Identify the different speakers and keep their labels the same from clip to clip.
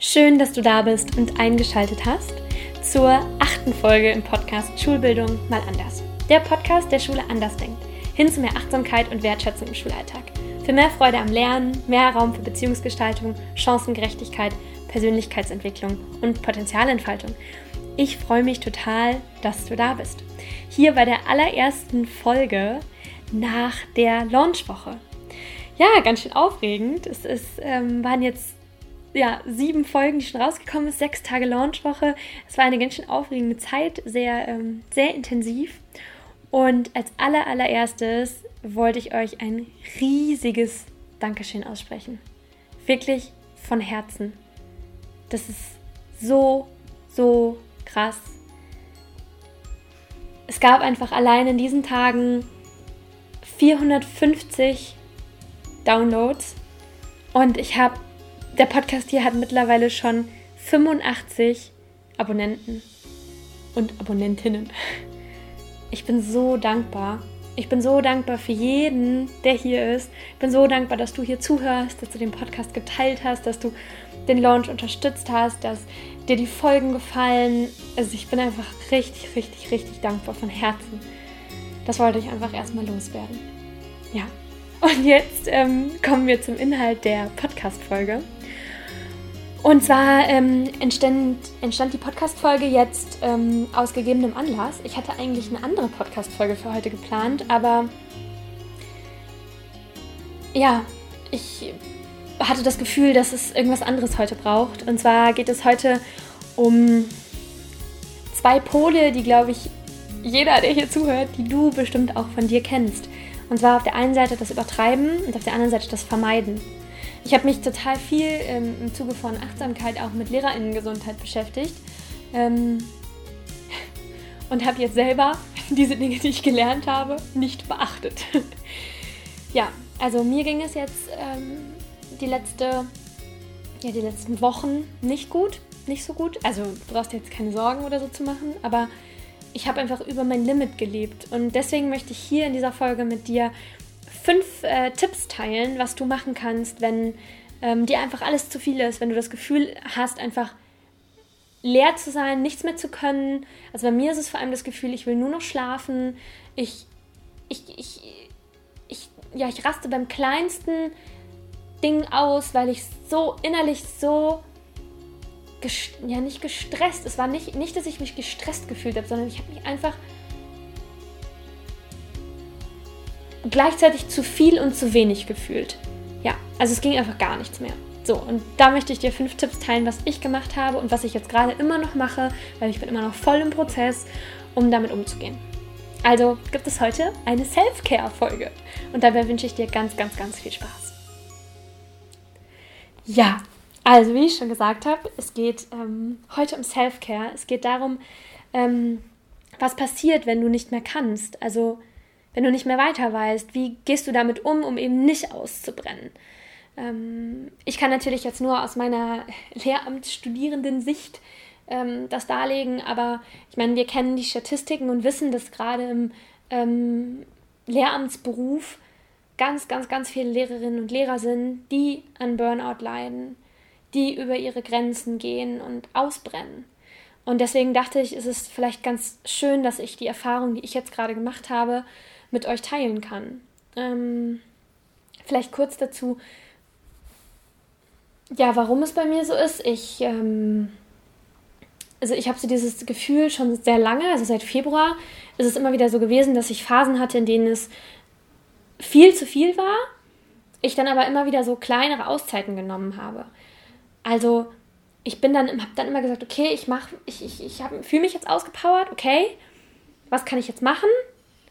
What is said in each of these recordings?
Speaker 1: Schön, dass du da bist und eingeschaltet hast zur achten Folge im Podcast Schulbildung mal anders. Der Podcast, der Schule anders denkt. Hin zu mehr Achtsamkeit und Wertschätzung im Schulalltag. Für mehr Freude am Lernen, mehr Raum für Beziehungsgestaltung, Chancengerechtigkeit, Persönlichkeitsentwicklung und Potenzialentfaltung. Ich freue mich total, dass du da bist. Hier bei der allerersten Folge nach der Launchwoche. Ja, ganz schön aufregend. Es ist, ähm, waren jetzt ja, sieben Folgen, die schon rausgekommen ist, sechs Tage Launchwoche. Es war eine ganz schön aufregende Zeit, sehr, ähm, sehr intensiv. Und als aller, allererstes wollte ich euch ein riesiges Dankeschön aussprechen. Wirklich von Herzen. Das ist so, so krass. Es gab einfach allein in diesen Tagen 450 Downloads und ich habe, der Podcast hier hat mittlerweile schon 85 Abonnenten und Abonnentinnen. Ich bin so dankbar. Ich bin so dankbar für jeden, der hier ist. Ich bin so dankbar, dass du hier zuhörst, dass du den Podcast geteilt hast, dass du den Launch unterstützt hast, dass dir die Folgen gefallen. Also ich bin einfach richtig, richtig, richtig dankbar von Herzen. Das wollte ich einfach erstmal loswerden. Ja, und jetzt ähm, kommen wir zum Inhalt der Podcast-Folge. Und zwar ähm, entstand, entstand die Podcast-Folge jetzt ähm, aus gegebenem Anlass. Ich hatte eigentlich eine andere Podcast-Folge für heute geplant, aber ja, ich hatte das Gefühl, dass es irgendwas anderes heute braucht. Und zwar geht es heute um zwei Pole, die, glaube ich, jeder, der hier zuhört, die du bestimmt auch von dir kennst. Und zwar auf der einen Seite das Übertreiben und auf der anderen Seite das Vermeiden. Ich habe mich total viel ähm, im Zuge von Achtsamkeit auch mit Lehrerinnengesundheit beschäftigt ähm, und habe jetzt selber diese Dinge, die ich gelernt habe, nicht beachtet. ja, also mir ging es jetzt ähm, die, letzte, ja, die letzten Wochen nicht gut, nicht so gut. Also du brauchst jetzt keine Sorgen oder so zu machen, aber ich habe einfach über mein Limit gelebt. Und deswegen möchte ich hier in dieser Folge mit dir fünf äh, Tipps teilen, was du machen kannst, wenn ähm, dir einfach alles zu viel ist, wenn du das Gefühl hast, einfach leer zu sein, nichts mehr zu können. Also bei mir ist es vor allem das Gefühl, ich will nur noch schlafen. Ich, ich, ich, ich, ja, ich raste beim kleinsten Ding aus, weil ich so innerlich so ja nicht gestresst. Es war nicht, nicht, dass ich mich gestresst gefühlt habe, sondern ich habe mich einfach gleichzeitig zu viel und zu wenig gefühlt. Ja, also es ging einfach gar nichts mehr. So, und da möchte ich dir fünf Tipps teilen, was ich gemacht habe und was ich jetzt gerade immer noch mache, weil ich bin immer noch voll im Prozess, um damit umzugehen. Also gibt es heute eine Self-Care-Folge. Und dabei wünsche ich dir ganz, ganz, ganz viel Spaß. Ja, also, wie ich schon gesagt habe, es geht ähm, heute um Self-Care. Es geht darum, ähm, was passiert, wenn du nicht mehr kannst. Also, wenn du nicht mehr weiter weißt, wie gehst du damit um, um eben nicht auszubrennen. Ähm, ich kann natürlich jetzt nur aus meiner Lehramtsstudierenden-Sicht ähm, das darlegen, aber ich meine, wir kennen die Statistiken und wissen, dass gerade im ähm, Lehramtsberuf ganz, ganz, ganz viele Lehrerinnen und Lehrer sind, die an Burnout leiden die über ihre Grenzen gehen und ausbrennen. Und deswegen dachte ich, ist es vielleicht ganz schön, dass ich die Erfahrung, die ich jetzt gerade gemacht habe, mit euch teilen kann. Ähm, vielleicht kurz dazu, ja, warum es bei mir so ist. Ich, ähm, also ich habe so dieses Gefühl schon sehr lange, also seit Februar ist es immer wieder so gewesen, dass ich Phasen hatte, in denen es viel zu viel war, ich dann aber immer wieder so kleinere Auszeiten genommen habe. Also ich bin dann, habe dann immer gesagt, okay, ich mache, ich, ich, ich fühle mich jetzt ausgepowert, okay, was kann ich jetzt machen?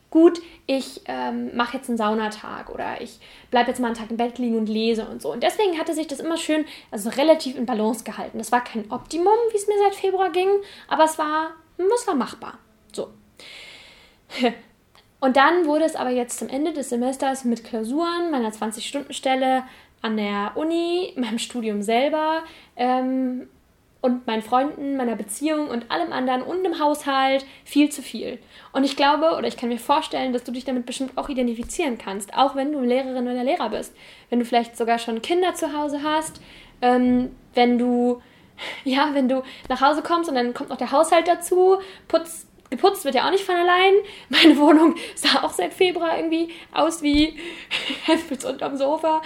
Speaker 1: Gut, ich ähm, mache jetzt einen Saunatag oder ich bleibe jetzt mal einen Tag im Bett liegen und lese und so. Und deswegen hatte sich das immer schön, also relativ in Balance gehalten. Das war kein Optimum, wie es mir seit Februar ging, aber es war, es war machbar. So. Und dann wurde es aber jetzt zum Ende des Semesters mit Klausuren, meiner 20-Stunden-Stelle, an der Uni, meinem Studium selber ähm, und meinen Freunden, meiner Beziehung und allem anderen und im Haushalt viel zu viel. Und ich glaube oder ich kann mir vorstellen, dass du dich damit bestimmt auch identifizieren kannst, auch wenn du Lehrerin oder Lehrer bist. Wenn du vielleicht sogar schon Kinder zu Hause hast, ähm, wenn du ja, wenn du nach Hause kommst und dann kommt noch der Haushalt dazu, putz, geputzt wird ja auch nicht von allein. Meine Wohnung sah auch seit Februar irgendwie aus wie Hempels unterm Sofa.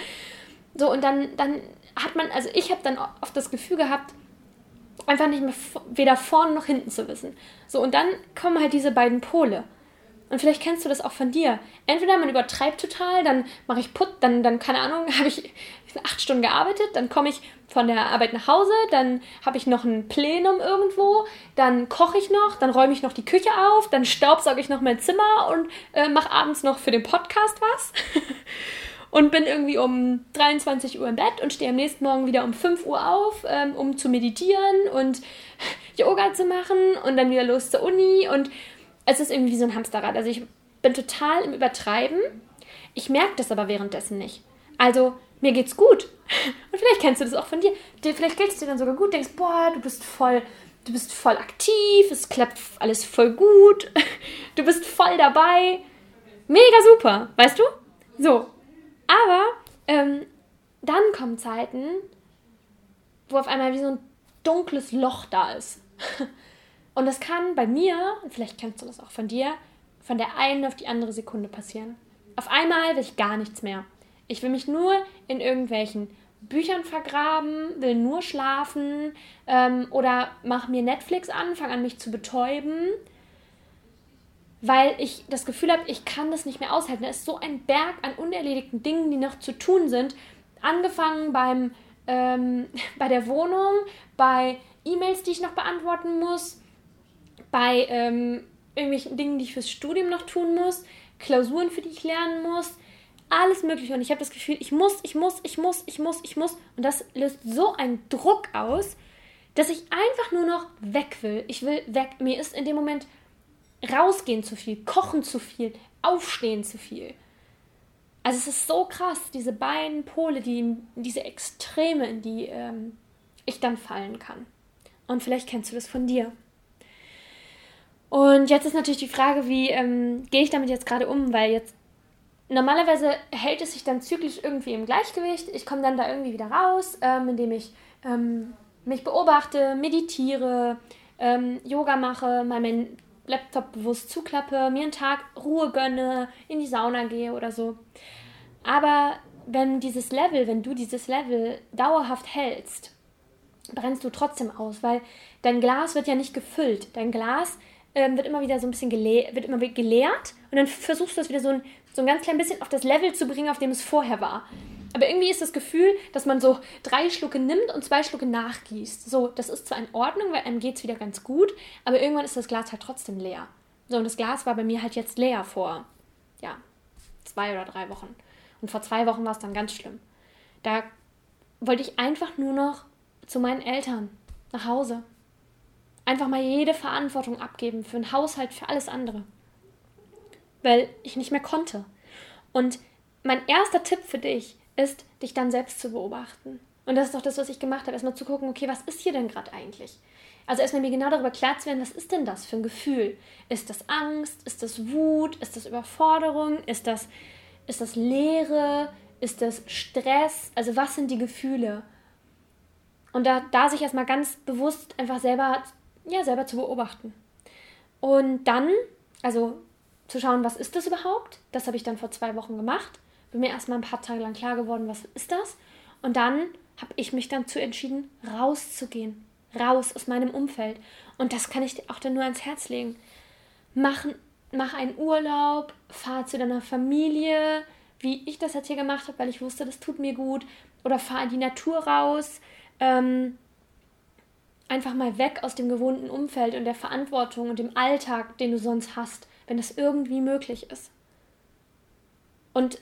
Speaker 1: So, und dann, dann hat man, also ich habe dann oft das Gefühl gehabt, einfach nicht mehr weder vorne noch hinten zu wissen. So, und dann kommen halt diese beiden Pole. Und vielleicht kennst du das auch von dir. Entweder man übertreibt total, dann mache ich Put, dann, dann, keine Ahnung, habe ich acht Stunden gearbeitet, dann komme ich von der Arbeit nach Hause, dann habe ich noch ein Plenum irgendwo, dann koche ich noch, dann räume ich noch die Küche auf, dann staubsauge ich noch mein Zimmer und äh, mache abends noch für den Podcast was. und bin irgendwie um 23 Uhr im Bett und stehe am nächsten Morgen wieder um 5 Uhr auf, ähm, um zu meditieren und Yoga zu machen und dann wieder los zur Uni und es ist irgendwie wie so ein Hamsterrad. Also ich bin total im Übertreiben. Ich merke das aber währenddessen nicht. Also mir geht's gut. Und vielleicht kennst du das auch von dir. Vielleicht geht es dir dann sogar gut. Denkst, boah, du bist voll, du bist voll aktiv. Es klappt alles voll gut. Du bist voll dabei. Mega super, weißt du? So. Aber ähm, dann kommen Zeiten, wo auf einmal wie so ein dunkles Loch da ist. Und das kann bei mir, vielleicht kennst du das auch von dir, von der einen auf die andere Sekunde passieren. Auf einmal will ich gar nichts mehr. Ich will mich nur in irgendwelchen Büchern vergraben, will nur schlafen ähm, oder mache mir Netflix an, fange an mich zu betäuben, weil ich das Gefühl habe, ich kann das nicht mehr aushalten. Da ist so ein Berg an unerledigten Dingen, die noch zu tun sind. Angefangen beim, ähm, bei der Wohnung, bei E-Mails, die ich noch beantworten muss, bei ähm, irgendwelchen Dingen, die ich fürs Studium noch tun muss, Klausuren, für die ich lernen muss, alles Mögliche. Und ich habe das Gefühl, ich muss, ich muss, ich muss, ich muss, ich muss. Und das löst so einen Druck aus, dass ich einfach nur noch weg will. Ich will weg. Mir ist in dem Moment rausgehen zu viel, kochen zu viel, aufstehen zu viel. Also es ist so krass, diese beiden Pole, die, diese Extreme, in die ähm, ich dann fallen kann. Und vielleicht kennst du das von dir. Und jetzt ist natürlich die Frage, wie ähm, gehe ich damit jetzt gerade um, weil jetzt normalerweise hält es sich dann zyklisch irgendwie im Gleichgewicht. Ich komme dann da irgendwie wieder raus, ähm, indem ich ähm, mich beobachte, meditiere, ähm, Yoga mache, mal meinen Laptop bewusst zuklappe, mir einen Tag Ruhe gönne, in die Sauna gehe oder so. Aber wenn dieses Level, wenn du dieses Level dauerhaft hältst, brennst du trotzdem aus, weil dein Glas wird ja nicht gefüllt. Dein Glas ähm, wird immer wieder so ein bisschen gele wird immer geleert und dann versuchst du das wieder so ein, so ein ganz klein bisschen auf das Level zu bringen, auf dem es vorher war. Aber irgendwie ist das Gefühl, dass man so drei Schlucke nimmt und zwei Schlucke nachgießt. So, das ist zwar in Ordnung, weil einem geht es wieder ganz gut, aber irgendwann ist das Glas halt trotzdem leer. So, und das Glas war bei mir halt jetzt leer vor, ja, zwei oder drei Wochen. Und vor zwei Wochen war es dann ganz schlimm. Da wollte ich einfach nur noch zu meinen Eltern nach Hause einfach mal jede Verantwortung abgeben für einen Haushalt, für alles andere. Weil ich nicht mehr konnte. Und mein erster Tipp für dich ist, dich dann selbst zu beobachten. Und das ist doch das, was ich gemacht habe. Erstmal zu gucken, okay, was ist hier denn gerade eigentlich? Also erstmal mir genau darüber klar zu werden, was ist denn das für ein Gefühl? Ist das Angst? Ist das Wut? Ist das Überforderung? Ist das, ist das Leere? Ist das Stress? Also was sind die Gefühle? Und da, da sich erstmal ganz bewusst einfach selber ja, selber zu beobachten. Und dann, also zu schauen, was ist das überhaupt? Das habe ich dann vor zwei Wochen gemacht. Bin mir erstmal ein paar Tage lang klar geworden, was ist das? Und dann habe ich mich dann zu entschieden, rauszugehen. Raus aus meinem Umfeld. Und das kann ich dir auch dann nur ans Herz legen. Mach, mach einen Urlaub, fahr zu deiner Familie, wie ich das jetzt hier gemacht habe, weil ich wusste, das tut mir gut. Oder fahr in die Natur raus. Ähm, einfach mal weg aus dem gewohnten Umfeld und der Verantwortung und dem Alltag, den du sonst hast, wenn das irgendwie möglich ist. Und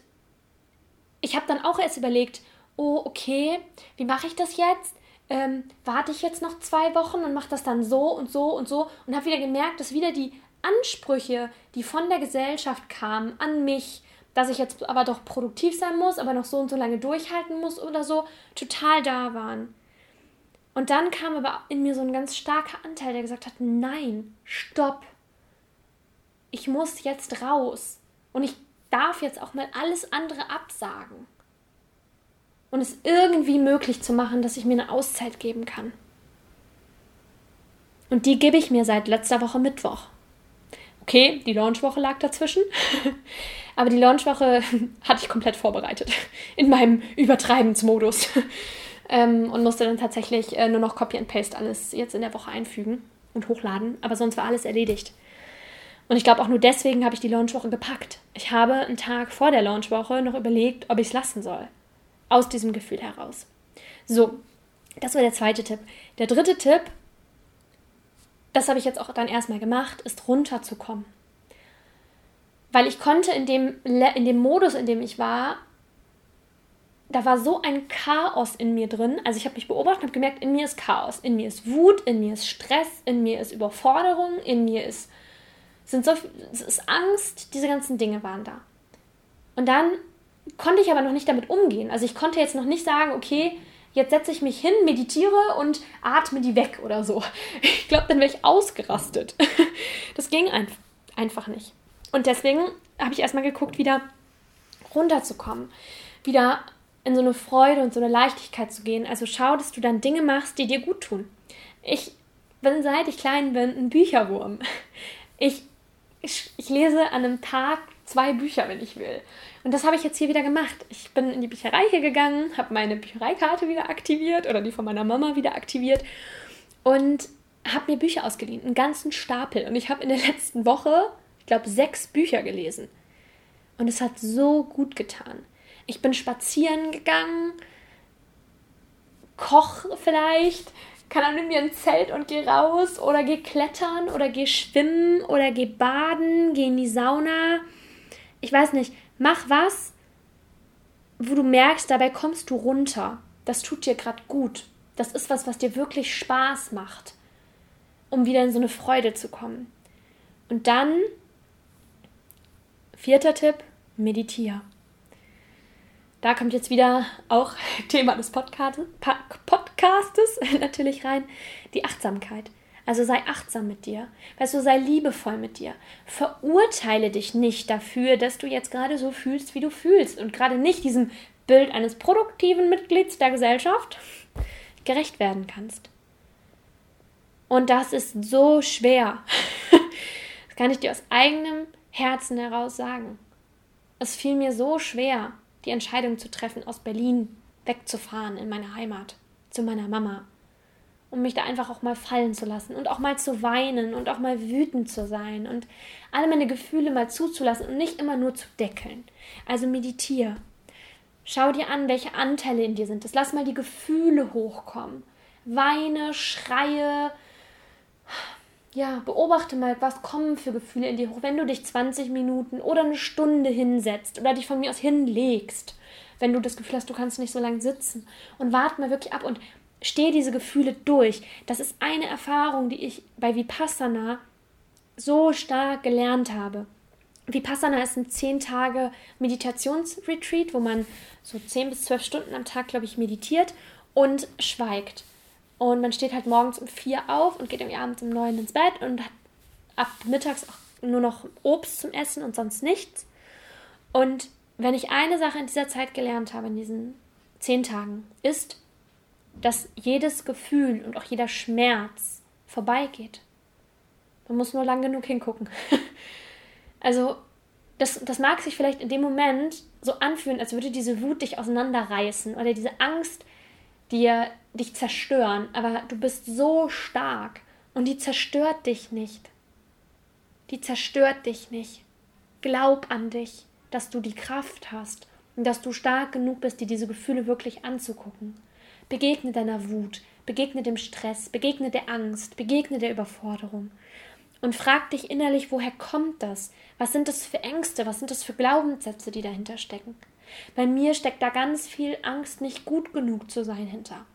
Speaker 1: ich habe dann auch erst überlegt, oh, okay, wie mache ich das jetzt? Ähm, warte ich jetzt noch zwei Wochen und mache das dann so und so und so und habe wieder gemerkt, dass wieder die Ansprüche, die von der Gesellschaft kamen an mich, dass ich jetzt aber doch produktiv sein muss, aber noch so und so lange durchhalten muss oder so, total da waren. Und dann kam aber in mir so ein ganz starker Anteil, der gesagt hat, nein, stopp. Ich muss jetzt raus. Und ich darf jetzt auch mal alles andere absagen. Und es irgendwie möglich zu machen, dass ich mir eine Auszeit geben kann. Und die gebe ich mir seit letzter Woche Mittwoch. Okay, die Launchwoche lag dazwischen. Aber die Launchwoche hatte ich komplett vorbereitet. In meinem Übertreibensmodus. ähm, und musste dann tatsächlich äh, nur noch Copy and Paste alles jetzt in der Woche einfügen und hochladen. Aber sonst war alles erledigt. Und ich glaube, auch nur deswegen habe ich die Launchwoche gepackt. Ich habe einen Tag vor der Launchwoche noch überlegt, ob ich es lassen soll. Aus diesem Gefühl heraus. So, das war der zweite Tipp. Der dritte Tipp, das habe ich jetzt auch dann erstmal gemacht, ist runterzukommen. Weil ich konnte in dem, in dem Modus, in dem ich war, da war so ein Chaos in mir drin. Also ich habe mich beobachtet und habe gemerkt, in mir ist Chaos, in mir ist Wut, in mir ist Stress, in mir ist Überforderung, in mir ist, sind so, es ist Angst, diese ganzen Dinge waren da. Und dann konnte ich aber noch nicht damit umgehen. Also ich konnte jetzt noch nicht sagen, okay, jetzt setze ich mich hin, meditiere und atme die weg oder so. Ich glaube, dann wäre ich ausgerastet. Das ging einfach nicht. Und deswegen habe ich erstmal geguckt, wieder runterzukommen, wieder in so eine Freude und so eine Leichtigkeit zu gehen. Also schau, dass du dann Dinge machst, die dir gut tun. Ich bin seit ich klein bin ein Bücherwurm. Ich, ich, ich lese an einem Tag zwei Bücher, wenn ich will. Und das habe ich jetzt hier wieder gemacht. Ich bin in die Bücherei hier gegangen, habe meine Büchereikarte wieder aktiviert oder die von meiner Mama wieder aktiviert und habe mir Bücher ausgeliehen, einen ganzen Stapel. Und ich habe in der letzten Woche glaube, sechs Bücher gelesen. Und es hat so gut getan. Ich bin spazieren gegangen, koch vielleicht, kann dann nimm mir ein Zelt und geh raus oder geh klettern oder geh schwimmen oder geh baden, geh in die Sauna. Ich weiß nicht, mach was, wo du merkst, dabei kommst du runter. Das tut dir gerade gut. Das ist was, was dir wirklich Spaß macht, um wieder in so eine Freude zu kommen. Und dann Vierter Tipp, meditiere. Da kommt jetzt wieder auch Thema des Podcast, Podcastes natürlich rein, die Achtsamkeit. Also sei achtsam mit dir. Weißt du, sei liebevoll mit dir. Verurteile dich nicht dafür, dass du jetzt gerade so fühlst, wie du fühlst und gerade nicht diesem Bild eines produktiven Mitglieds der Gesellschaft gerecht werden kannst. Und das ist so schwer. Das kann ich dir aus eigenem Herzen heraus sagen. Es fiel mir so schwer, die Entscheidung zu treffen, aus Berlin wegzufahren in meine Heimat, zu meiner Mama, um mich da einfach auch mal fallen zu lassen und auch mal zu weinen und auch mal wütend zu sein und alle meine Gefühle mal zuzulassen und nicht immer nur zu deckeln. Also meditiere. Schau dir an, welche Anteile in dir sind. Das lass mal die Gefühle hochkommen. Weine, schreie, ja, beobachte mal, was kommen für Gefühle in dir hoch, wenn du dich 20 Minuten oder eine Stunde hinsetzt oder dich von mir aus hinlegst, wenn du das Gefühl hast, du kannst nicht so lange sitzen und warte mal wirklich ab und stehe diese Gefühle durch. Das ist eine Erfahrung, die ich bei Vipassana so stark gelernt habe. Vipassana ist ein 10 Tage Meditationsretreat, wo man so 10 bis 12 Stunden am Tag, glaube ich, meditiert und schweigt. Und man steht halt morgens um vier auf und geht abends um neun ins Bett und hat ab mittags auch nur noch Obst zum Essen und sonst nichts. Und wenn ich eine Sache in dieser Zeit gelernt habe, in diesen zehn Tagen, ist, dass jedes Gefühl und auch jeder Schmerz vorbeigeht. Man muss nur lang genug hingucken. also, das, das mag sich vielleicht in dem Moment so anfühlen, als würde diese Wut dich auseinanderreißen oder diese Angst dir dich zerstören, aber du bist so stark und die zerstört dich nicht. Die zerstört dich nicht. Glaub an dich, dass du die Kraft hast und dass du stark genug bist, dir diese Gefühle wirklich anzugucken. Begegne deiner Wut, begegne dem Stress, begegne der Angst, begegne der Überforderung und frag dich innerlich, woher kommt das? Was sind das für Ängste? Was sind das für Glaubenssätze, die dahinter stecken? Bei mir steckt da ganz viel Angst, nicht gut genug zu sein hinter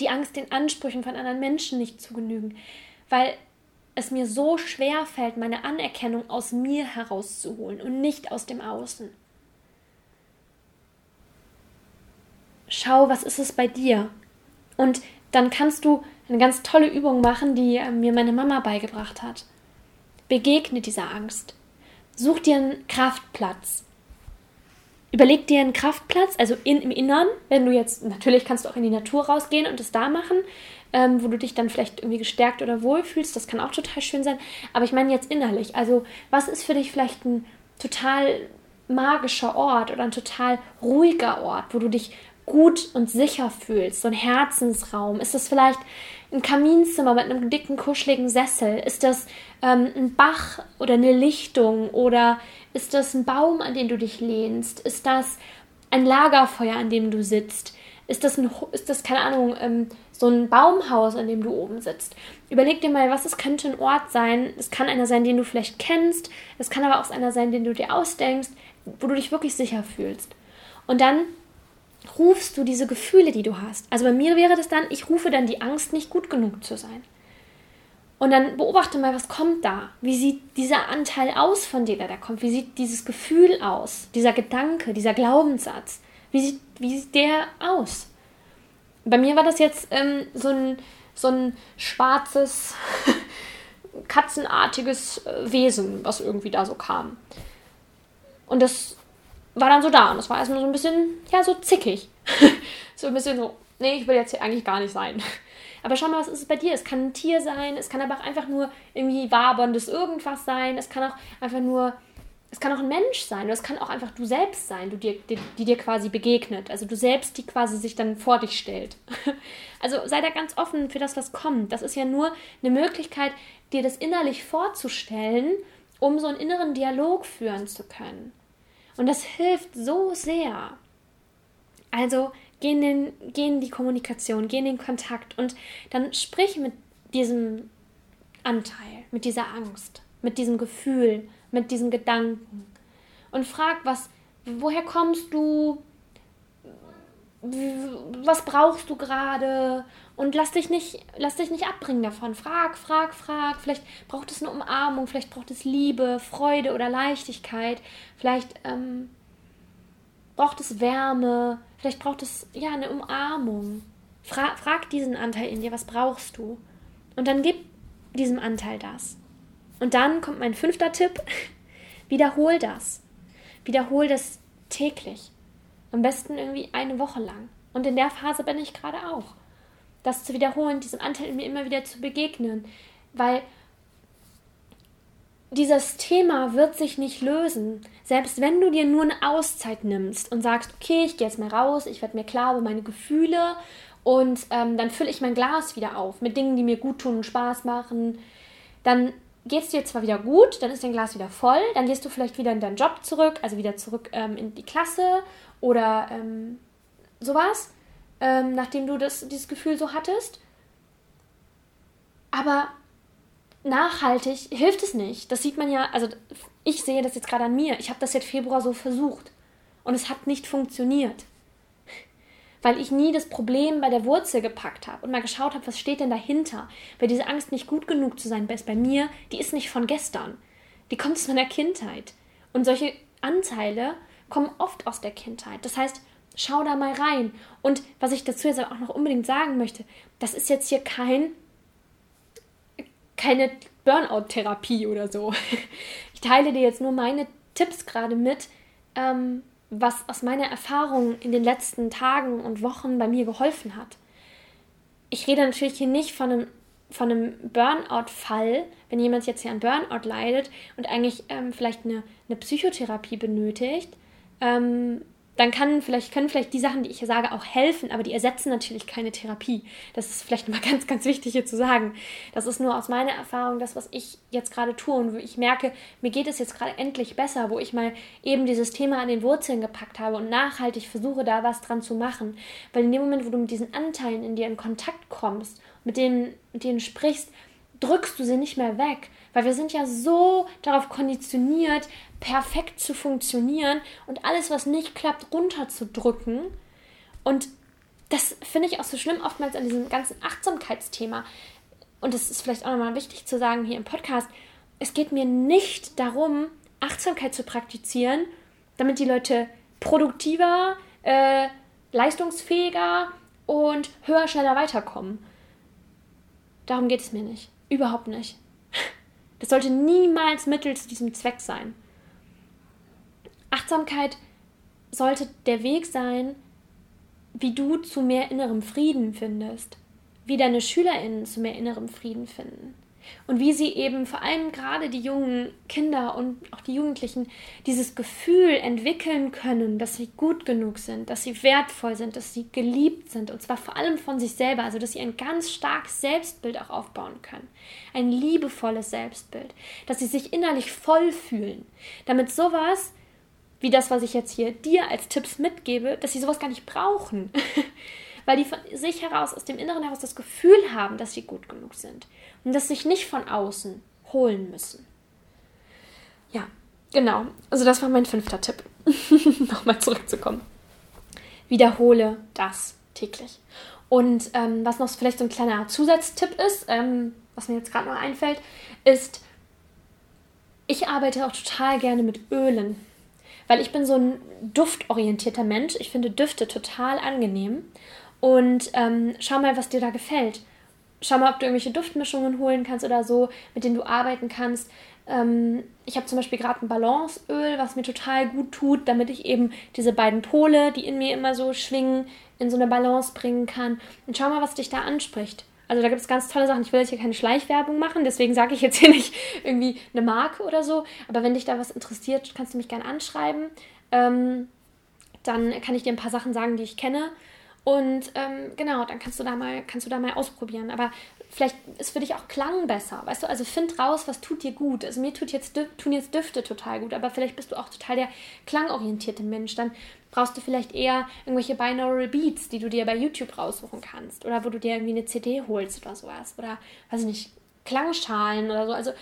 Speaker 1: die Angst, den Ansprüchen von anderen Menschen nicht zu genügen, weil es mir so schwer fällt, meine Anerkennung aus mir herauszuholen und nicht aus dem Außen. Schau, was ist es bei dir? Und dann kannst du eine ganz tolle Übung machen, die äh, mir meine Mama beigebracht hat. Begegne dieser Angst. Such dir einen Kraftplatz. Überleg dir einen Kraftplatz, also in, im Innern, wenn du jetzt, natürlich kannst du auch in die Natur rausgehen und es da machen. Ähm, wo du dich dann vielleicht irgendwie gestärkt oder wohlfühlst. Das kann auch total schön sein. Aber ich meine jetzt innerlich. Also, was ist für dich vielleicht ein total magischer Ort oder ein total ruhiger Ort, wo du dich gut und sicher fühlst, so ein Herzensraum? Ist das vielleicht ein Kaminzimmer mit einem dicken, kuscheligen Sessel? Ist das ähm, ein Bach oder eine Lichtung? Oder ist das ein Baum, an den du dich lehnst? Ist das ein Lagerfeuer, an dem du sitzt? Ist das, ein, ist das keine Ahnung, ähm, so ein Baumhaus, an dem du oben sitzt? Überleg dir mal, was es könnte ein Ort sein. Es kann einer sein, den du vielleicht kennst. Es kann aber auch einer sein, den du dir ausdenkst, wo du dich wirklich sicher fühlst. Und dann rufst du diese Gefühle, die du hast. Also bei mir wäre das dann, ich rufe dann die Angst, nicht gut genug zu sein. Und dann beobachte mal, was kommt da? Wie sieht dieser Anteil aus, von dir, der da kommt? Wie sieht dieses Gefühl aus? Dieser Gedanke, dieser Glaubenssatz? Wie sieht, wie sieht der aus? Bei mir war das jetzt ähm, so, ein, so ein schwarzes, katzenartiges äh, Wesen, was irgendwie da so kam. Und das war dann so da und das war erstmal so ein bisschen, ja, so zickig. so ein bisschen so, nee, ich will jetzt hier eigentlich gar nicht sein. Aber schau mal, was ist es bei dir? Es kann ein Tier sein, es kann aber auch einfach nur irgendwie waberndes irgendwas sein, es kann auch einfach nur, es kann auch ein Mensch sein oder es kann auch einfach du selbst sein, du dir, die, die dir quasi begegnet. Also du selbst, die quasi sich dann vor dich stellt. Also sei da ganz offen für das, was kommt. Das ist ja nur eine Möglichkeit, dir das innerlich vorzustellen, um so einen inneren Dialog führen zu können. Und das hilft so sehr. Also geh in, den, geh in die Kommunikation, geh in den Kontakt und dann sprich mit diesem Anteil, mit dieser Angst, mit diesem Gefühl, mit diesen Gedanken und frag, was, woher kommst du, was brauchst du gerade und lass dich nicht, lass dich nicht abbringen davon. Frag, frag, frag. Vielleicht braucht es eine Umarmung, vielleicht braucht es Liebe, Freude oder Leichtigkeit. Vielleicht ähm, braucht es Wärme. Vielleicht braucht es ja eine Umarmung. Fra frag diesen Anteil in dir, was brauchst du? Und dann gib diesem Anteil das. Und dann kommt mein fünfter Tipp. Wiederhol das. Wiederhol das täglich. Am besten irgendwie eine Woche lang. Und in der Phase bin ich gerade auch das zu wiederholen, diesem Anteil in mir immer wieder zu begegnen. Weil dieses Thema wird sich nicht lösen. Selbst wenn du dir nur eine Auszeit nimmst und sagst, okay, ich gehe jetzt mal raus, ich werde mir klar über meine Gefühle und ähm, dann fülle ich mein Glas wieder auf mit Dingen, die mir gut tun und Spaß machen, dann geht es dir zwar wieder gut, dann ist dein Glas wieder voll, dann gehst du vielleicht wieder in deinen Job zurück, also wieder zurück ähm, in die Klasse oder ähm, sowas ähm, nachdem du das, dieses Gefühl so hattest. Aber nachhaltig hilft es nicht. Das sieht man ja, also ich sehe das jetzt gerade an mir. Ich habe das jetzt Februar so versucht und es hat nicht funktioniert. Weil ich nie das Problem bei der Wurzel gepackt habe und mal geschaut habe, was steht denn dahinter. Weil diese Angst, nicht gut genug zu sein, ist bei mir, die ist nicht von gestern. Die kommt aus meiner Kindheit. Und solche Anteile kommen oft aus der Kindheit. Das heißt, Schau da mal rein. Und was ich dazu jetzt auch noch unbedingt sagen möchte, das ist jetzt hier kein keine Burnout-Therapie oder so. Ich teile dir jetzt nur meine Tipps gerade mit, ähm, was aus meiner Erfahrung in den letzten Tagen und Wochen bei mir geholfen hat. Ich rede natürlich hier nicht von einem, von einem Burnout-Fall, wenn jemand jetzt hier an Burnout leidet und eigentlich ähm, vielleicht eine, eine Psychotherapie benötigt. Ähm, dann kann vielleicht, können vielleicht die Sachen, die ich hier sage, auch helfen, aber die ersetzen natürlich keine Therapie. Das ist vielleicht mal ganz, ganz wichtig hier zu sagen. Das ist nur aus meiner Erfahrung das, was ich jetzt gerade tue und wo ich merke, mir geht es jetzt gerade endlich besser, wo ich mal eben dieses Thema an den Wurzeln gepackt habe und nachhaltig versuche, da was dran zu machen. Weil in dem Moment, wo du mit diesen Anteilen in dir in Kontakt kommst, mit denen, mit denen sprichst, drückst du sie nicht mehr weg. Weil wir sind ja so darauf konditioniert, perfekt zu funktionieren und alles, was nicht klappt, runterzudrücken. Und das finde ich auch so schlimm oftmals an diesem ganzen Achtsamkeitsthema. Und das ist vielleicht auch nochmal wichtig zu sagen hier im Podcast. Es geht mir nicht darum, Achtsamkeit zu praktizieren, damit die Leute produktiver, äh, leistungsfähiger und höher, schneller weiterkommen. Darum geht es mir nicht. Überhaupt nicht. Das sollte niemals Mittel zu diesem Zweck sein. Achtsamkeit sollte der Weg sein, wie du zu mehr innerem Frieden findest. wie deine SchülerInnen zu mehr innerem Frieden finden. Und wie sie eben vor allem gerade die jungen Kinder und auch die Jugendlichen dieses Gefühl entwickeln können, dass sie gut genug sind, dass sie wertvoll sind, dass sie geliebt sind und zwar vor allem von sich selber, also dass sie ein ganz starkes Selbstbild auch aufbauen können. Ein liebevolles Selbstbild, dass sie sich innerlich voll fühlen, damit sowas wie das, was ich jetzt hier dir als Tipps mitgebe, dass sie sowas gar nicht brauchen. Weil die von sich heraus, aus dem Inneren heraus das Gefühl haben, dass sie gut genug sind. Und das sich nicht von außen holen müssen. Ja, genau. Also das war mein fünfter Tipp. Nochmal zurückzukommen. Wiederhole das täglich. Und ähm, was noch vielleicht so ein kleiner Zusatztipp ist, ähm, was mir jetzt gerade noch einfällt, ist, ich arbeite auch total gerne mit Ölen weil ich bin so ein duftorientierter Mensch. Ich finde Düfte total angenehm. Und ähm, schau mal, was dir da gefällt. Schau mal, ob du irgendwelche Duftmischungen holen kannst oder so, mit denen du arbeiten kannst. Ähm, ich habe zum Beispiel gerade ein Balanceöl, was mir total gut tut, damit ich eben diese beiden Pole, die in mir immer so schwingen, in so eine Balance bringen kann. Und schau mal, was dich da anspricht. Also da gibt es ganz tolle Sachen. Ich will jetzt hier keine Schleichwerbung machen, deswegen sage ich jetzt hier nicht irgendwie eine Marke oder so. Aber wenn dich da was interessiert, kannst du mich gerne anschreiben. Ähm, dann kann ich dir ein paar Sachen sagen, die ich kenne. Und ähm, genau, dann kannst du da mal, kannst du da mal ausprobieren. Aber vielleicht ist für dich auch Klang besser, weißt du? Also find raus, was tut dir gut. Also mir tut jetzt, tun jetzt Düfte total gut, aber vielleicht bist du auch total der klangorientierte Mensch. Dann brauchst du vielleicht eher irgendwelche Binaural Beats, die du dir bei YouTube raussuchen kannst. Oder wo du dir irgendwie eine CD holst oder sowas. Oder, weiß ich nicht, Klangschalen oder so. Also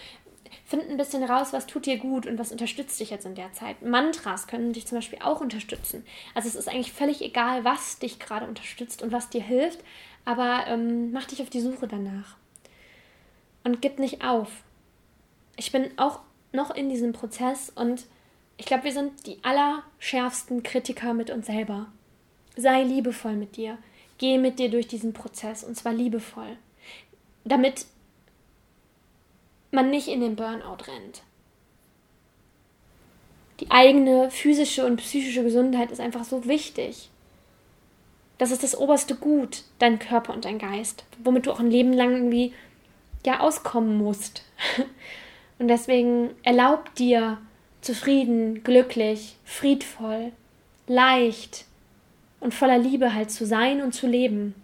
Speaker 1: find ein bisschen raus, was tut dir gut und was unterstützt dich jetzt in der Zeit. Mantras können dich zum Beispiel auch unterstützen. Also es ist eigentlich völlig egal, was dich gerade unterstützt und was dir hilft, aber ähm, mach dich auf die Suche danach. Und gib nicht auf. Ich bin auch noch in diesem Prozess und ich glaube, wir sind die allerschärfsten Kritiker mit uns selber. Sei liebevoll mit dir. Geh mit dir durch diesen Prozess und zwar liebevoll. Damit man nicht in den Burnout rennt. Die eigene physische und psychische Gesundheit ist einfach so wichtig. Das ist das oberste Gut, dein Körper und dein Geist, womit du auch ein Leben lang irgendwie ja auskommen musst. Und deswegen erlaub dir zufrieden, glücklich, friedvoll, leicht und voller Liebe halt zu sein und zu leben.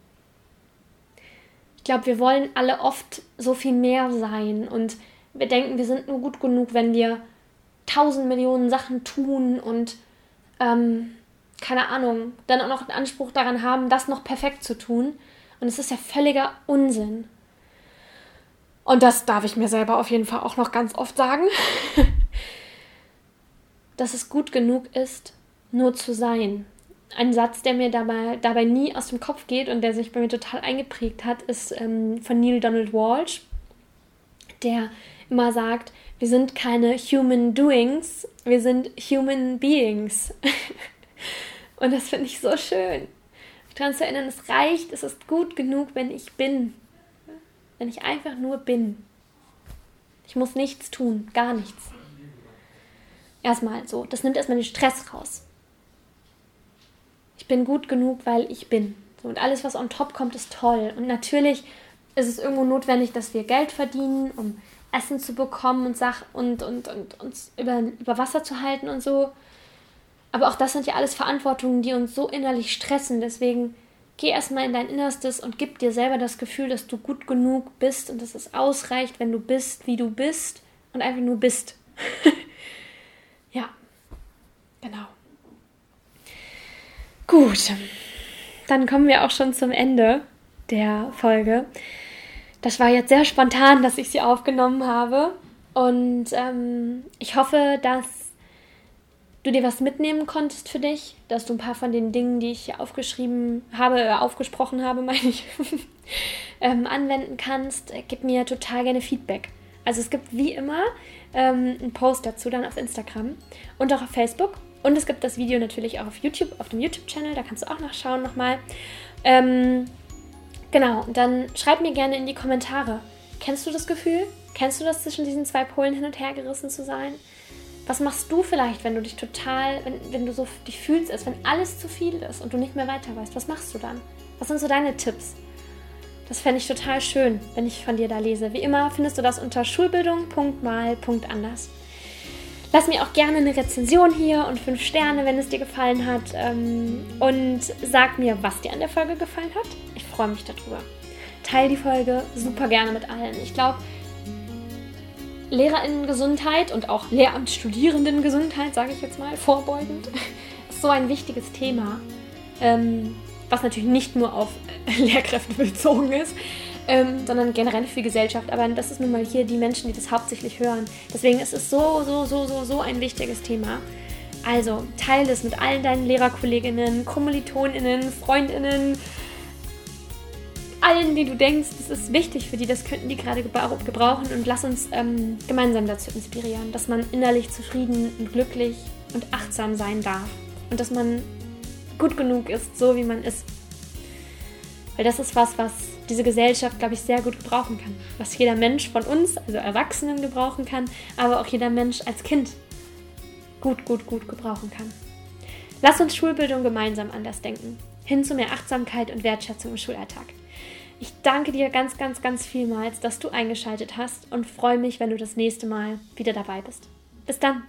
Speaker 1: Ich glaube, wir wollen alle oft so viel mehr sein und wir denken, wir sind nur gut genug, wenn wir tausend Millionen Sachen tun und ähm, keine Ahnung, dann auch noch den Anspruch daran haben, das noch perfekt zu tun. Und es ist ja völliger Unsinn. Und das darf ich mir selber auf jeden Fall auch noch ganz oft sagen, dass es gut genug ist, nur zu sein ein Satz, der mir dabei, dabei nie aus dem Kopf geht und der sich bei mir total eingeprägt hat, ist ähm, von Neil Donald Walsh, der immer sagt, wir sind keine Human Doings, wir sind Human Beings. und das finde ich so schön. Daran zu erinnern, es reicht, es ist gut genug, wenn ich bin. Wenn ich einfach nur bin. Ich muss nichts tun, gar nichts. Erstmal so, das nimmt erstmal den Stress raus ich bin gut genug, weil ich bin. So, und alles, was on top kommt, ist toll. Und natürlich ist es irgendwo notwendig, dass wir Geld verdienen, um Essen zu bekommen und, Sach und, und, und uns über, über Wasser zu halten und so. Aber auch das sind ja alles Verantwortungen, die uns so innerlich stressen. Deswegen geh erstmal in dein Innerstes und gib dir selber das Gefühl, dass du gut genug bist und dass es ausreicht, wenn du bist, wie du bist und einfach nur bist. ja, genau. Gut, dann kommen wir auch schon zum Ende der Folge. Das war jetzt sehr spontan, dass ich sie aufgenommen habe. Und ähm, ich hoffe, dass du dir was mitnehmen konntest für dich, dass du ein paar von den Dingen, die ich hier aufgeschrieben habe, äh, aufgesprochen habe, meine ich, ähm, anwenden kannst. Gib mir total gerne Feedback. Also es gibt wie immer ähm, einen Post dazu dann auf Instagram und auch auf Facebook. Und es gibt das Video natürlich auch auf YouTube, auf dem YouTube-Channel, da kannst du auch nachschauen nochmal. Ähm, genau, und dann schreib mir gerne in die Kommentare. Kennst du das Gefühl? Kennst du das zwischen diesen zwei Polen hin und her gerissen zu sein? Was machst du vielleicht, wenn du dich total, wenn, wenn du so dich fühlst, als wenn alles zu viel ist und du nicht mehr weiter weißt? Was machst du dann? Was sind so deine Tipps? Das fände ich total schön, wenn ich von dir da lese. Wie immer findest du das unter schulbildung.mal.anders. Lass mir auch gerne eine Rezension hier und fünf Sterne, wenn es dir gefallen hat. Ähm, und sag mir, was dir an der Folge gefallen hat. Ich freue mich darüber. Teil die Folge super gerne mit allen. Ich glaube, Lehrerinnengesundheit und auch Lehramtsstudierendengesundheit, sage ich jetzt mal, vorbeugend, ist so ein wichtiges Thema, ähm, was natürlich nicht nur auf Lehrkräfte bezogen ist, ähm, sondern generell für Gesellschaft. Aber das ist nun mal hier die Menschen, die das hauptsächlich hören. Deswegen ist es so, so, so, so, so ein wichtiges Thema. Also teile es mit allen deinen Lehrerkolleginnen, Kommilitoninnen, Freundinnen, allen, die du denkst, das ist wichtig für die, das könnten die gerade gebrauchen und lass uns ähm, gemeinsam dazu inspirieren, dass man innerlich zufrieden und glücklich und achtsam sein darf und dass man gut genug ist, so wie man ist. Weil das ist was, was diese Gesellschaft, glaube ich, sehr gut gebrauchen kann. Was jeder Mensch von uns, also Erwachsenen, gebrauchen kann, aber auch jeder Mensch als Kind gut, gut, gut gebrauchen kann. Lass uns Schulbildung gemeinsam anders denken. Hin zu mehr Achtsamkeit und Wertschätzung im Schulalltag. Ich danke dir ganz, ganz, ganz vielmals, dass du eingeschaltet hast und freue mich, wenn du das nächste Mal wieder dabei bist. Bis dann!